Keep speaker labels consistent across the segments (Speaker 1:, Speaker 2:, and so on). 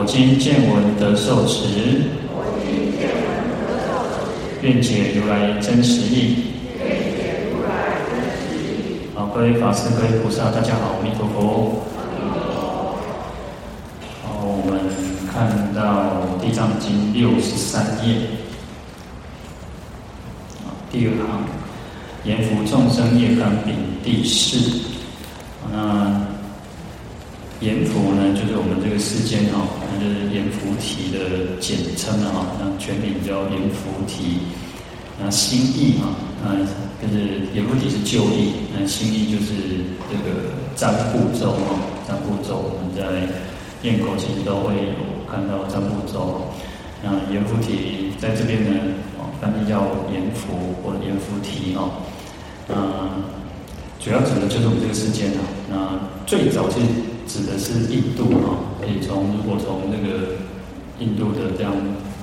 Speaker 1: 我今见闻得受持，我今见闻得受持愿解如来真实义。好，各位法师、各位菩萨，大家好，阿弥陀佛。好，我们看到《地藏经》六十三页，第二行，阎浮众生业感品第四。那阎浮呢，就是我们这个世间哦那。就是阎浮提的简称了哈，那全名叫阎浮提。那新义嘛，那就是阎浮提是旧义，那新义就是这个占部洲哈，占部咒我们在念口其实都会有看到占部洲。那阎浮提在这边呢，哦，翻译叫阎浮或者阎浮提哈。嗯，主要指的就是我们这个世间啊。那最早是指的是印度哈。可以从如果从那个印度的这样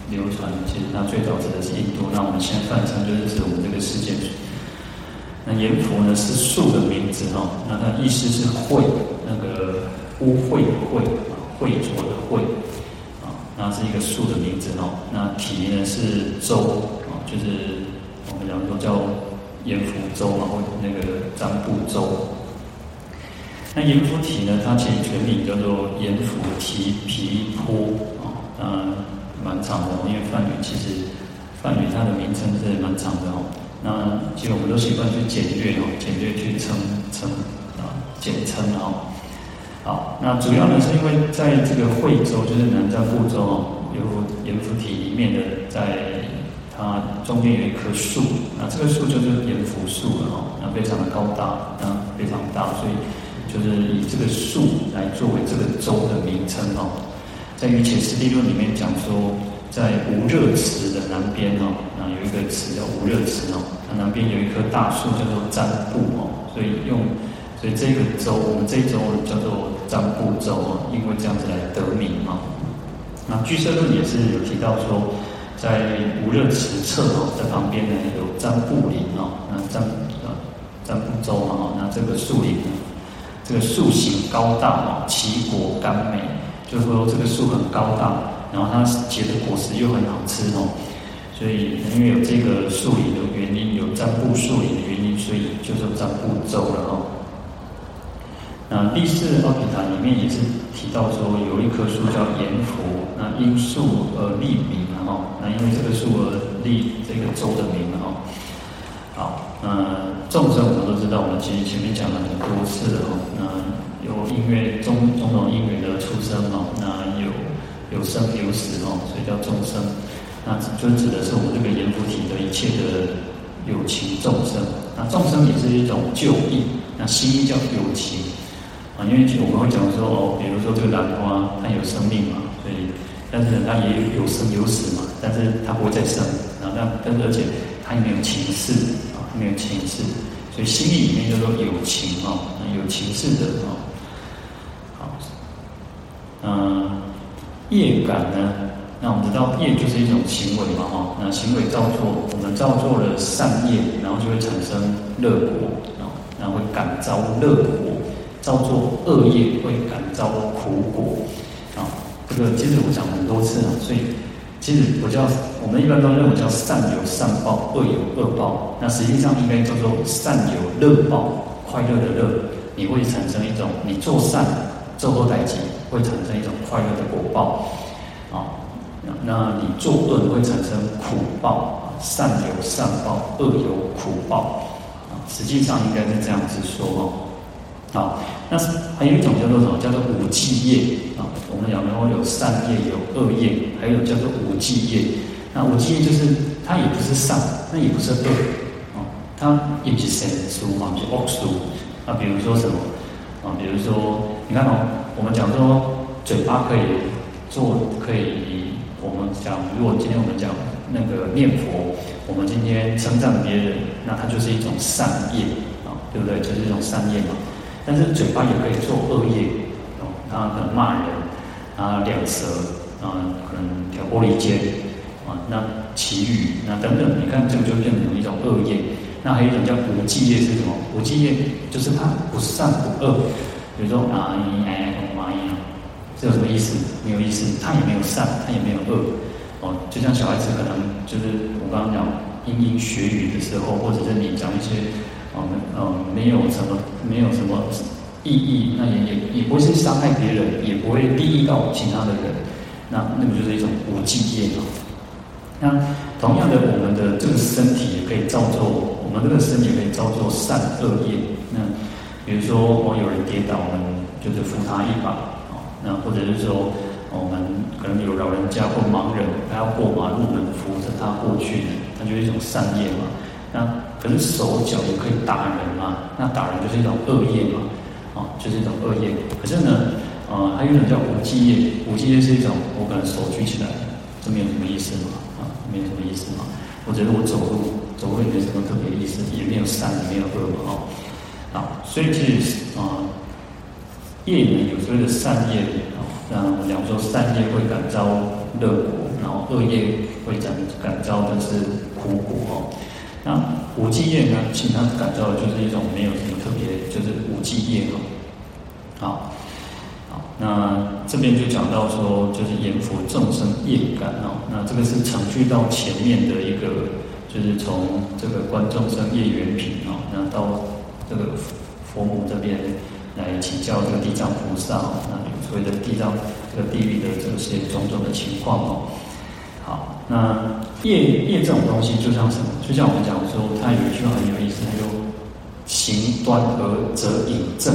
Speaker 1: 流传，其实它最早指的是印度。那我们现在翻成就是指我们这个世界。那阎浮呢是树的名字哈，那它意思是秽，那个污秽的秽，秽浊的秽啊，那是一个树的名字哈。那提呢是洲啊，就是我们讲说叫阎浮洲嘛，或那个占部洲。那阎浮提呢？它其实全名叫做阎浮提皮钵啊，嗯，蛮长的。因为梵语其实梵语它的名称是蛮长的哦。那其实我们都习惯去简略哦，简略去称称啊，简称哦。好，那主要呢是因为在这个惠州，就是南瞻部洲哦，有阎浮提里面的，在它中间有一棵树，那这个树就是阎浮树了哦，那非常的高大，那非常大，所以。就是以这个树来作为这个州的名称哦，在《瑜伽师地论》里面讲说，在无热池的南边哦，啊有一个池叫无热池哦，它南边有一棵大树叫做占部哦，所以用所以这个州我们这一洲叫做占部洲哦，因为这样子来得名嘛。那《俱舍论》也是有提到说，在无热池侧哦，在旁边呢有占部林哦，那占啊占部洲嘛哦，那这个树林呢。这个树形高大哦，其果甘美，就是说这个树很高大，然后它结的果实又很好吃哦，所以因为有这个树林的原因，有占部树林的原因，所以就是占部洲了哦。那第四奥品坛里面也是提到说，有一棵树叫阎浮，那因树而立名了哈，那因为这个树而立这个洲的名了哈。好，那。众生我们都知道，我们其实前面讲了很多次了哦。那有因为种种种因缘的出生哦，那有有生有死哦，所以叫众生。那就指的是我们这个阎浮提的一切的有情众生。那众生也是一种旧义，那新义叫有情啊。因为我们会讲说哦，比如说这个兰花它有生命嘛，所以但是它也有生有死嘛，但是它不会再生啊。那但是而且它也没有情识。没有情识，所以心里里面叫做有情哦，有情识的哦。好，嗯，业感呢？那我们知道业就是一种行为嘛哈。那行为造作，我们造作了善业，然后就会产生乐果啊，然后会感召乐果；造作恶业会感召苦果啊。这个其实我讲很多次了，所以。其实我叫我们一般都认为叫善有善报，恶有恶报。那实际上应该叫做善有乐报，快乐的乐，你会产生一种你做善做后代机会产生一种快乐的果报啊。那你做恶会产生苦报，善有善报，恶有苦报啊。实际上应该是这样子说哦。好，那还有一种叫做什么？叫做五计业啊。我们讲的有善业，有恶业，还有叫做五计业。那五计业就是它也不是善，那也不是恶，啊，它也不是善书嘛，是恶书。那比如说什么？啊，比如说你看哦，我们讲说嘴巴可以做，可以我们讲，如果今天我们讲那个念佛，我们今天称赞别人，那它就是一种善业啊，对不对？就是一种善业嘛。但是嘴巴也可以做恶业哦，他可能骂人啊，两舌啊，可能挑拨离间啊，那綺语那等等，你看这个就变成一种恶业。那还有一种叫无记业是什么？无记业就是他不善不恶，比如说啊，你哎哎，妈呀。这有什么意思？没有意思，他也没有善，他也没有恶，哦，就像小孩子可能就是我刚刚讲嘤嘤学语的时候，或者是你讲一些，嗯嗯，没有什么没有什么意义，那也也也不是伤害别人，也不会利益到其他的人，那那么就是一种无记业嘛。那同样的，我们的这个身体也可以造作，我们这个身体也可以造作善恶业。那比如说，我有人跌倒，我们就是扶他一把。那或者是说，我们可能有老人家或盲人，他要过马路，我们扶着他过去，那就一种善业嘛。那可是手脚也可以打人嘛，那打人就是一种恶业嘛，啊，就是一种恶业。可是呢，呃，还有一种叫无记业，无记业是一种我可能手举起来，这没有什么意思嘛，啊，没有什么意思嘛。我觉得我走路，走路也没什么特别意思，也没有善，也没有恶嘛，啊，所以其实啊。业呢，有所谓的善业啊，那我讲说善业会感召乐果，然后恶业会感感召的是苦果哦。那无记业呢，其他感召的就是一种没有什么特别，就是无记业哦。好，好，那这边就讲到说，就是阎浮众生业感哦。那这个是承续到前面的一个，就是从这个观众生业缘品哦，那到这个佛母这边。来请教这个地藏菩萨，那所谓的地藏这个地狱的这些种种的情况哦。好，那业业这种东西就像什么？就像我们讲说，它有一句话很有意思，它就行端而则隐正，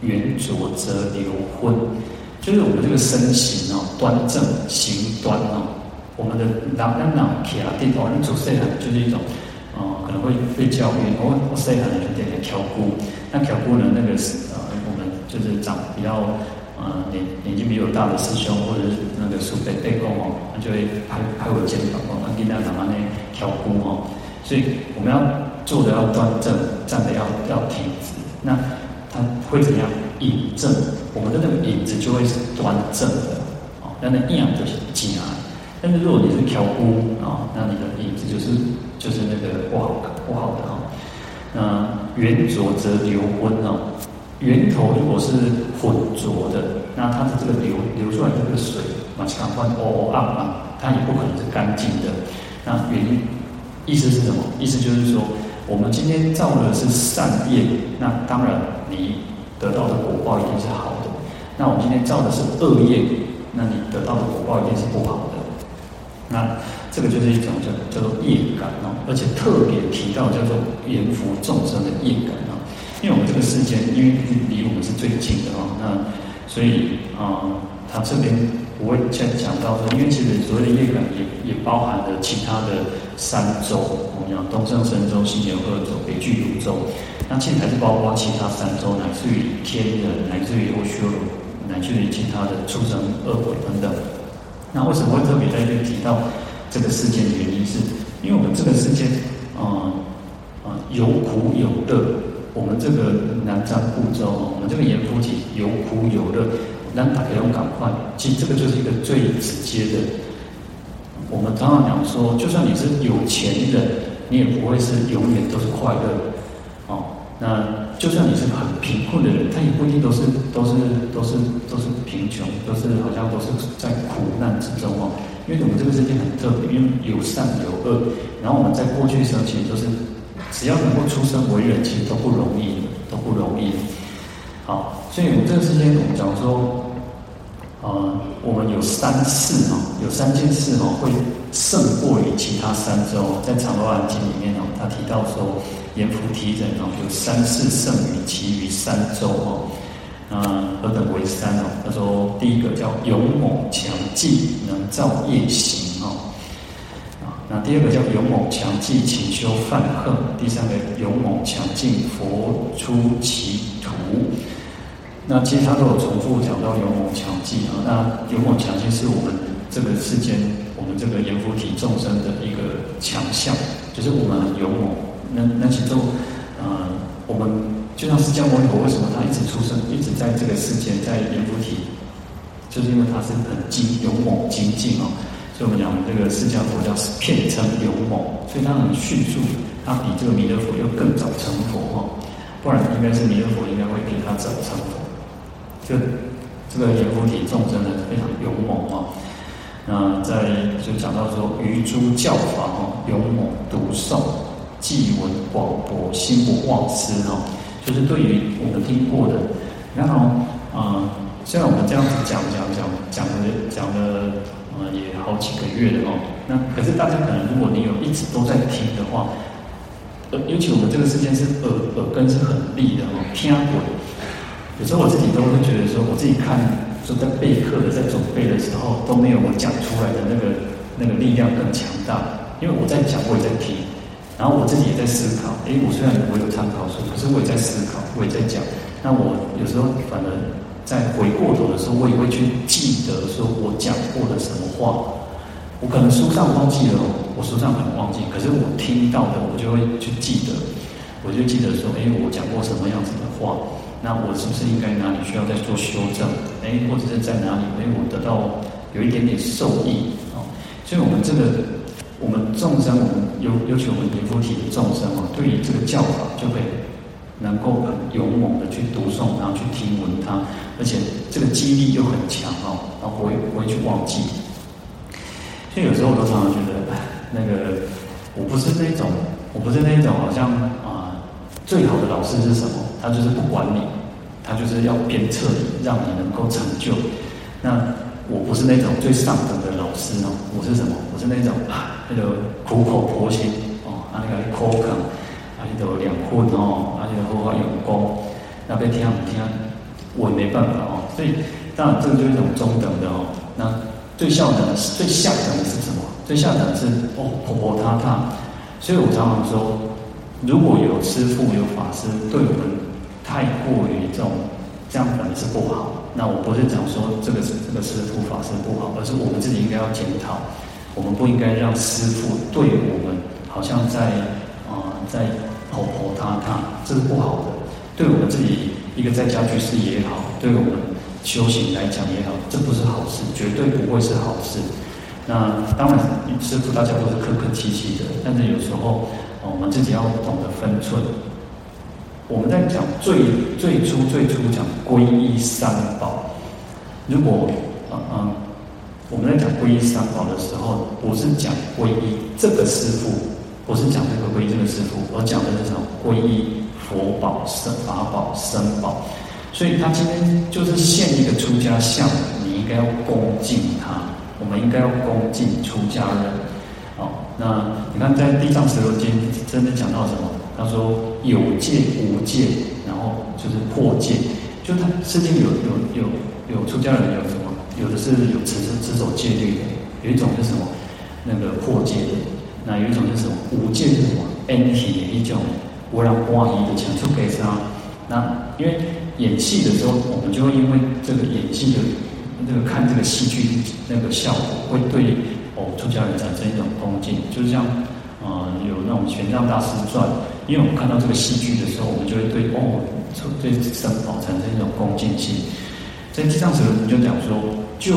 Speaker 1: 缘浊则流昏。就是我们这个身形哦，端正行端哦，我们的脑脑脑皮啊，地方人做事啊，就是一种。哦，可能会被教育。我我细汉的就点点挑姑，那挑姑呢，那个是呃，我们就是长比较呃年年纪比较大的师兄，或者是那个叔伯伯公哦，他就会拍拍我肩膀哦，跟他讲嘛，那挑姑哦。所以我们要坐的要端正，站的要要挺直。那他会怎样？引正，我们的那个影子就会是端正的哦。那那样就是静啊。但是如果你是挑姑啊，那你的影子就是。就是那个不好不好的哈，那圆浊则流昏哦，源头如果是浑浊的，那它的这个流流出来的这个水，马上换哦哦暗嘛，它也不可能是干净的。那原因意思是什么？意思就是说，我们今天造的是善业，那当然你得到的果报一定是好的。那我们今天造的是恶业，那你得到的果报一定是不好的。那这个就是一种叫叫做业感哦，而且特别提到叫做阎浮众生的业感，因为我们这个世间，因为离我们是最近的哦，那所以啊，他这边不会先讲到说，因为其实所谓的业感也也包含了其他的三洲，我们讲东胜神洲、西牛贺洲、北俱芦洲，那其实还是包括其他三洲，乃至于天人，乃至于阿修罗，乃至于其他的畜生、恶鬼等等。那为什么会特别在这提到这个世间的原因是，因为我们这个世间，啊、啊有苦有乐，我们这个南瞻部洲，我们这个阎浮提有苦有乐，让大家用赶快，其实这个就是一个最直接的。我们常常讲说，就算你是有钱人，你也不会是永远都是快乐的，哦，那。就算你是很贫困的人，他也不一定都是都是都是都是贫穷，都是好像都是在苦难之中哦。因为我们这个世界很特别，因为有善有恶，然后我们在过去生其实都是只要能够出生为人，其实都不容易，都不容易。好，所以我们这个世间，我们讲说，呃，我们有三世哦，有三件事哦，会胜过于其他三周。在《长阿含经》里面哦，他提到说。阎浮提人哦，有三世胜于其余三周哦。那何等为三哦？他说第一个叫勇猛强记，能造业行。第二个叫勇猛强记，勤修犯恨。第三个勇猛强进，佛出其途。那其实他都有重复讲到勇猛强记啊。那勇猛强记是我们这个世间，我们这个阎浮提众生的一个强项，就是我们很勇猛。那那其中，呃，我们就像释迦牟尼佛，为什么他一直出生，一直在这个世间，在阎浮提，就是因为他是很精勇猛精进哦。所以我们讲这个释迦佛教是片称勇猛，所以他很迅速，他比这个弥勒佛又更早成佛哈。不然应该是弥勒佛应该会比他早成佛。就这个阎浮提众生呢，非常勇猛啊。那在就讲到说，于诸教法哈，勇猛读诵，记闻广博，心不忘失哈。就是对于我们听过的，然后啊，虽然我们这样子讲讲讲讲的讲的呃也好几个月了哦。那可是大家可能，如果你有一直都在听的话，呃，尤其我们这个时间是耳耳根是很利的哦，听过。有时候我自己都会觉得说，我自己看。说在备课的，在准备的时候都没有我讲出来的那个那个力量更强大，因为我在讲，我也在听，然后我自己也在思考。诶，我虽然我有参考书，可是我也在思考，我也在讲。那我有时候反而在回过头的时候，我也会去记得说我讲过的什么话。我可能书上忘记了，我书上可能忘记，可是我听到的，我就会去记得，我就记得说，诶，我讲过什么样子的话。那我是不是应该哪里需要再做修正？哎，或者是在哪里？哎，我得到有一点点受益哦。所以，我们这个我们众生，我们尤尤其我们阎浮提的众生啊，对于这个教法，就会能够很勇猛的去读诵，然后去听闻它，而且这个记忆力又很强哦，然后不会不会去忘记。所以有时候我都常常觉得，那个我不是那种，我不是那种好像啊，最好的老师是什么？他就是不管你，他就是要鞭策你，让你能够成就。那我不是那种最上等的老师哦，我是什么？我是那种啊，那个苦口婆心哦，那个口肯，啊那个两坤哦，啊那个好好用功，那边听不听，我也没办法哦。所以当然这个就是一种中等的哦。那最下等的，最下等的是什么？最下等的是哦，婆婆他他。所以我常常说，如果有师父有法师对我们。太过于这种，这样反而是不好。那我不是讲说这个是这个师父法师不好，而是我们自己应该要检讨，我们不应该让师父对我们好像在啊、在婆婆他他，这是不好的。对我们自己一个在家居士也好，对我们修行来讲也好，这不是好事，绝对不会是好事。那当然，师父大家都是客客气气的，但是有时候我们自己要懂得分寸。我们在讲最最初最初讲皈依三宝，如果嗯嗯，我们在讲皈依三宝的时候，不是讲皈依这个师父，不是讲这个皈依这个师父，而讲的是什么？皈依佛宝、僧法宝、僧宝。所以他今天就是现一个出家相，你应该要恭敬他，我们应该要恭敬出家人。哦，那你看在《地藏十轮经》真的讲到什么？他说有戒无戒，然后就是破戒。就他世间有有有有出家人有什么？有的是有持持守戒律的，有一种是什么？那个破戒的。那有一种就是什么？无戒是什么？NT 的一种，我让挂衣的强出给他。那因为演戏的时候，我们就会因为这个演戏的那个看这个戏剧那个效果，会对哦出家人产生一种恭敬，就是像。呃，有那种玄奘大师传，因为我们看到这个戏剧的时候，我们就会对哦，对僧宝产生一种恭敬心。在地藏时，我们就讲说，就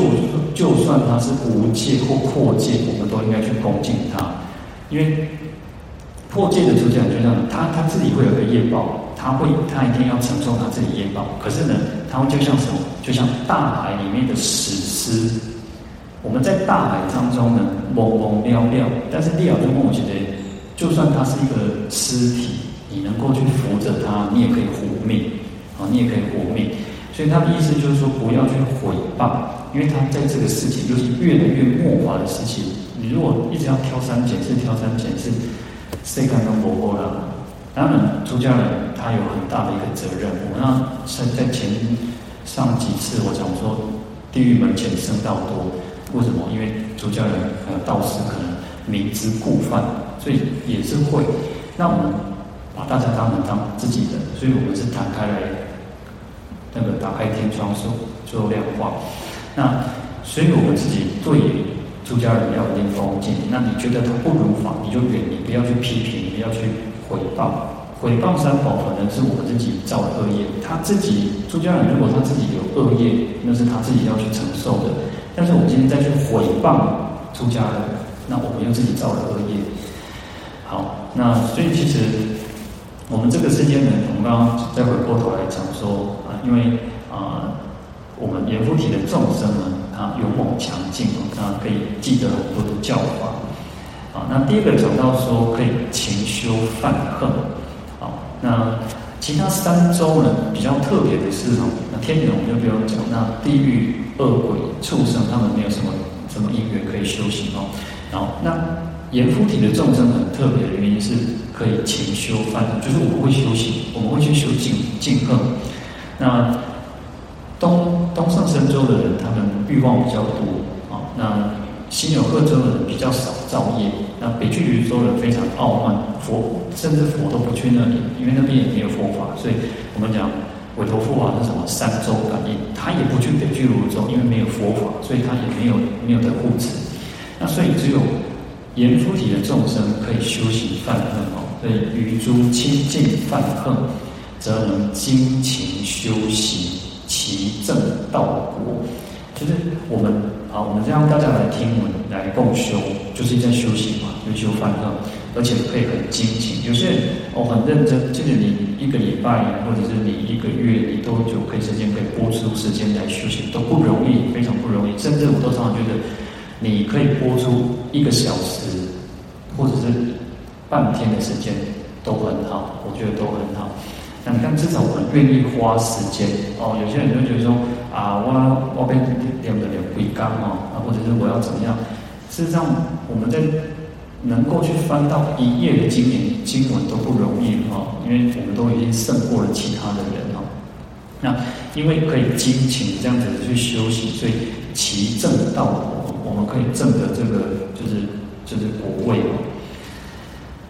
Speaker 1: 就算他是无戒或破戒，我们都应该去恭敬他，因为破戒的出家就像他他自己会有个业报，他会他一定要承受他自己业报。可是呢，他们就像什么？就像大海里面的死尸。我们在大海当中呢，懵懵妙妙，但是利奥就跟我觉得，就算它是一个尸体，你能够去扶着它，你也可以活命，啊，你也可以活命。所以他的意思就是说，不要去毁谤，因为他在这个世界，就是越来越末法的事情。你如果一直要挑三拣四，挑三拣四，谁敢跟活活了？当然，出家人他有很大的一个责任。我那在在前上几次我讲说，地狱门前僧道多。为什么？因为出家人还有道士可能明知故犯，所以也是会。那我们把大家当成当自己人，所以我们是摊开来，那个打开天窗说说亮话。那所以我们自己对出家人要有点恭敬。那你觉得他不如法，你就远离，不要去批评，不要去毁谤。毁谤三宝可能是我们自己造的恶业，他自己出家人如果他自己有恶业，那是他自己要去承受的。但是我今天再去毁谤出家人，那我们又自己造了恶业。好，那所以其实我们这个世间呢，我们刚刚再回过头来讲说啊，因为啊，我们阎浮提的众生呢，啊勇猛强劲，哦，那可以记得很多的教法。啊，那第二个讲到说可以勤修犯恨，啊。那其他三洲呢，比较特别的是哦，那天人我们就不用讲，那地狱、恶鬼、畜生，他们没有什么什么因缘可以修行哦。然后那阎浮提的众生很特别的原因是可以勤修犯，就是我们会修行，我们会去修净净行。那东东胜神州的人，他们欲望比较多啊。那西牛贺洲的人比较少造业，那北俱胝洲人非常傲慢，佛甚至佛都不去那里，因为那边也没有佛法，所以我们讲韦陀佛法是什么三洲感应，他也不去北俱胝洲，因为没有佛法，所以他也没有没有得护持。那所以只有阎浮提的众生可以修行梵行哦，所以于诸清净梵行，则能精勤修习，其正道果。就是我们啊，我们这样大家来听闻来共修，就是在修行嘛，就修梵道，而且可以很精勤。有些人哦很认真，就是你一个礼拜或者是你一个月，你都就可以时间可以播出时间来修行，都不容易，非常不容易。甚至我都常常觉得，你可以播出一个小时或者是半天的时间都很好，我觉得都很好。那你看，至少我们愿意花时间哦。有些人就觉得说啊，我我被念的念鬼刚哦，啊，或者是我要怎么样？事实上，我们在能够去翻到一页的经典经文都不容易哈，因为我们都已经胜过了其他的人哦。那因为可以精勤这样子去休息，所以其正道，我们可以证得这个就是就是果位哦。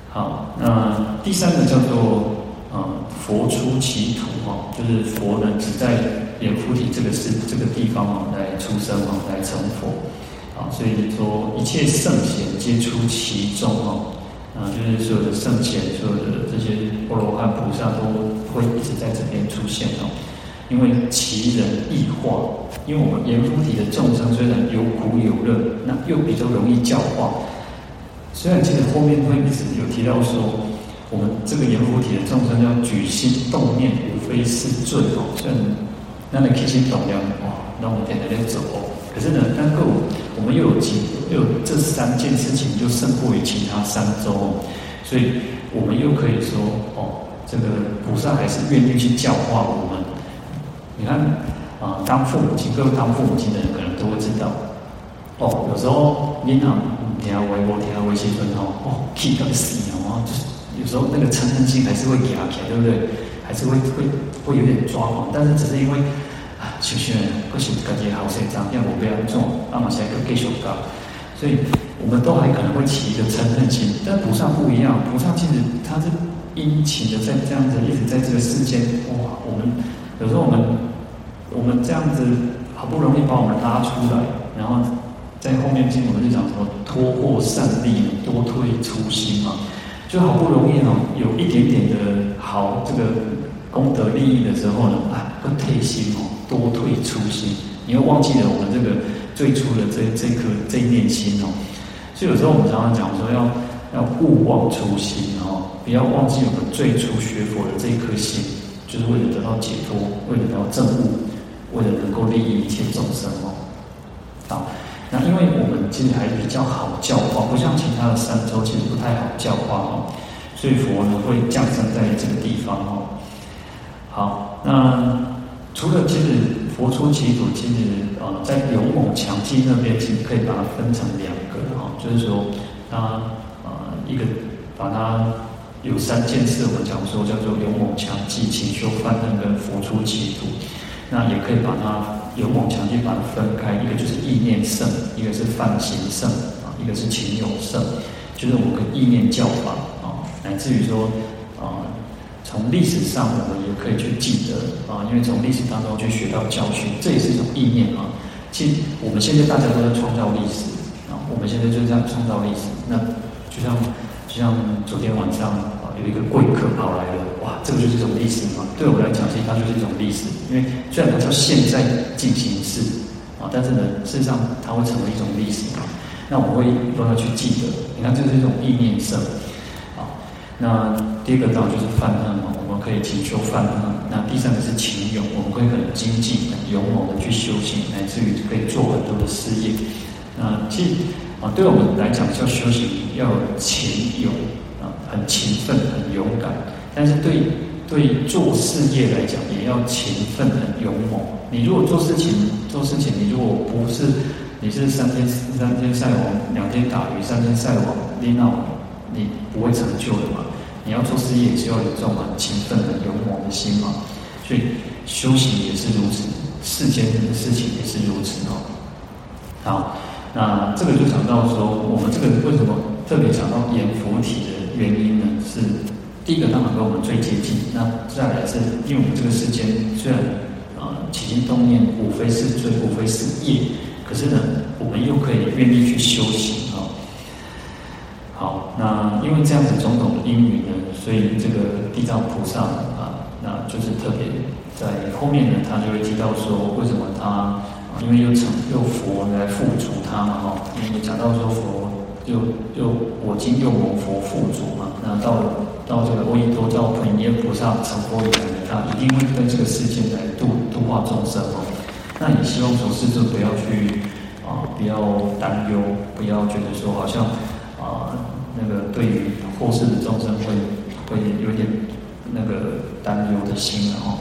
Speaker 1: 好，那第三个叫做。啊、嗯，佛出其土哈，就是佛呢只在阎浮提这个是这个地方啊来出生啊来成佛啊，所以说一切圣贤皆出其中哈，啊就是所有的圣贤，所有的这些波罗汉菩萨都会一直在这边出现哦，因为其人易化，因为我们阎浮提的众生虽然有苦有乐，那又比较容易教化，虽然其实后面会一直有提到说。我们这个阎浮提的众生要举心动念，无非是罪哦。虽然那你起心动念哦，那我们天天在走哦。可是呢，但够我们又有几又有这三件事情，就胜过于其他三周哦。所以我们又可以说哦，这个菩萨还是愿意去教化我们。你看啊，当父母亲，各位当父母亲的人可能都会知道哦。有时候你讲听话，我听话，时阵哦，哦，气到死哦，有时候那个嗔恨心还是会压起来，对不对？还是会会会有点抓狂，但是只是因为啊，修行人不行，感觉好像这样，我不要做，那么下一个继续搞，所以我们都还可能会起一个嗔恨心。但菩萨不一样，菩萨其实他是殷勤的在这样子一直在这个世间，哇！我们有时候我们我们这样子好不容易把我们拉出来，然后在后面经我们就讲什么脱获善利，多退初心嘛。就好不容易哦，有一点点的好这个功德利益的时候呢，啊，不退心哦，多退初心，你又忘记了我们这个最初的这这颗这一念心哦。所以有时候我们常常讲说要要勿忘初心哦，不要忘记我们最初学佛的这一颗心，就是为了得到解脱，为了得到证悟，为了能够利益一切众生哦。好。那因为我们其实还比较好教化，不像其他的三洲其实不太好教化哦，所以佛呢会降生在这个地方哦。好，那除了其实佛出其土，其实呃在勇猛强劲那边，其实可以把它分成两个哈，就是说它呃一个把它有三件事，我们讲说叫做勇猛强劲、勤修梵行跟佛出其土，那也可以把它。勇猛强劲把它分开，一个就是意念胜，一个是梵行胜啊，一个是情有胜，就是我们意念教法啊，乃至于说啊，从历史上我们也可以去记得啊，因为从历史当中去学到教训，这也是一种意念啊。其实我们现在大家都在创造历史啊，我们现在就这样创造历史。那就像就像昨天晚上，有一个贵客跑来了，哇，这个就是一种历史嘛。对我来讲，其实它就是一种历史，因为虽然它叫现在进行式啊，但是呢，事实上它会成为一种历史嘛。那我们会让他去记得，你看这是一种意念色，啊，那第二个道就是梵行嘛，我们可以勤修梵行。那第三个是勤勇，我们可以很精进、很勇猛的去修行，乃至于可以做很多的事业。那其实啊，对我们来讲，叫修行要有勤勇啊，很勤奋、很勇敢。但是对对做事业来讲，也要勤奋、很勇猛。你如果做事情、做事情，你如果不是你是三天三天晒网，两天打鱼，三天晒网，你那你不会成就的嘛。你要做事业，也是要有这种很勤奋、很勇猛的心嘛。所以修行也是如此，世间的事情也是如此哦。好，那这个就讲到说，我们这个为什么特别讲到阎浮提的原因呢？是第一个，当然跟我们最接近。那再来是，因为我们这个世间虽然啊起心动念无非是罪，无非是业。可是呢，我们又可以愿意去修行啊。好，那因为这样子种种的因缘呢，所以这个地藏菩萨啊，那就是特别在后面呢，他就会提到说，为什么他，因为又成又佛来付出他嘛哈，因为讲到说佛又又我今又蒙佛付嘱嘛，那到到这个阿弥多叫普贤菩萨成佛以来呢，他一定会在这个世间来度度化众生哦。那也希望从事就不要去啊，不要担忧，不要觉得说好像啊，那个对于后世的众生会会有点那个担忧的心了哈。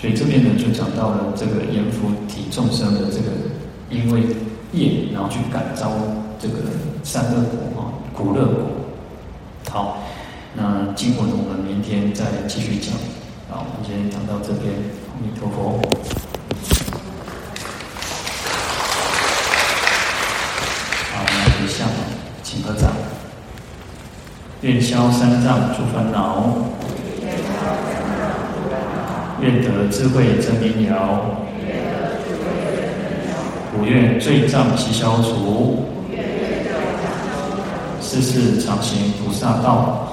Speaker 1: 所以这边呢就讲到了这个阎浮提众生的这个因为业，然后去感召这个三恶果啊，苦乐果。好，那经文我们明天再继续讲。好，我们今天讲到这边，阿弥陀佛。请合掌，愿消三障诸烦恼，愿得智慧真明了，无愿罪障悉消除，世世常行菩萨道。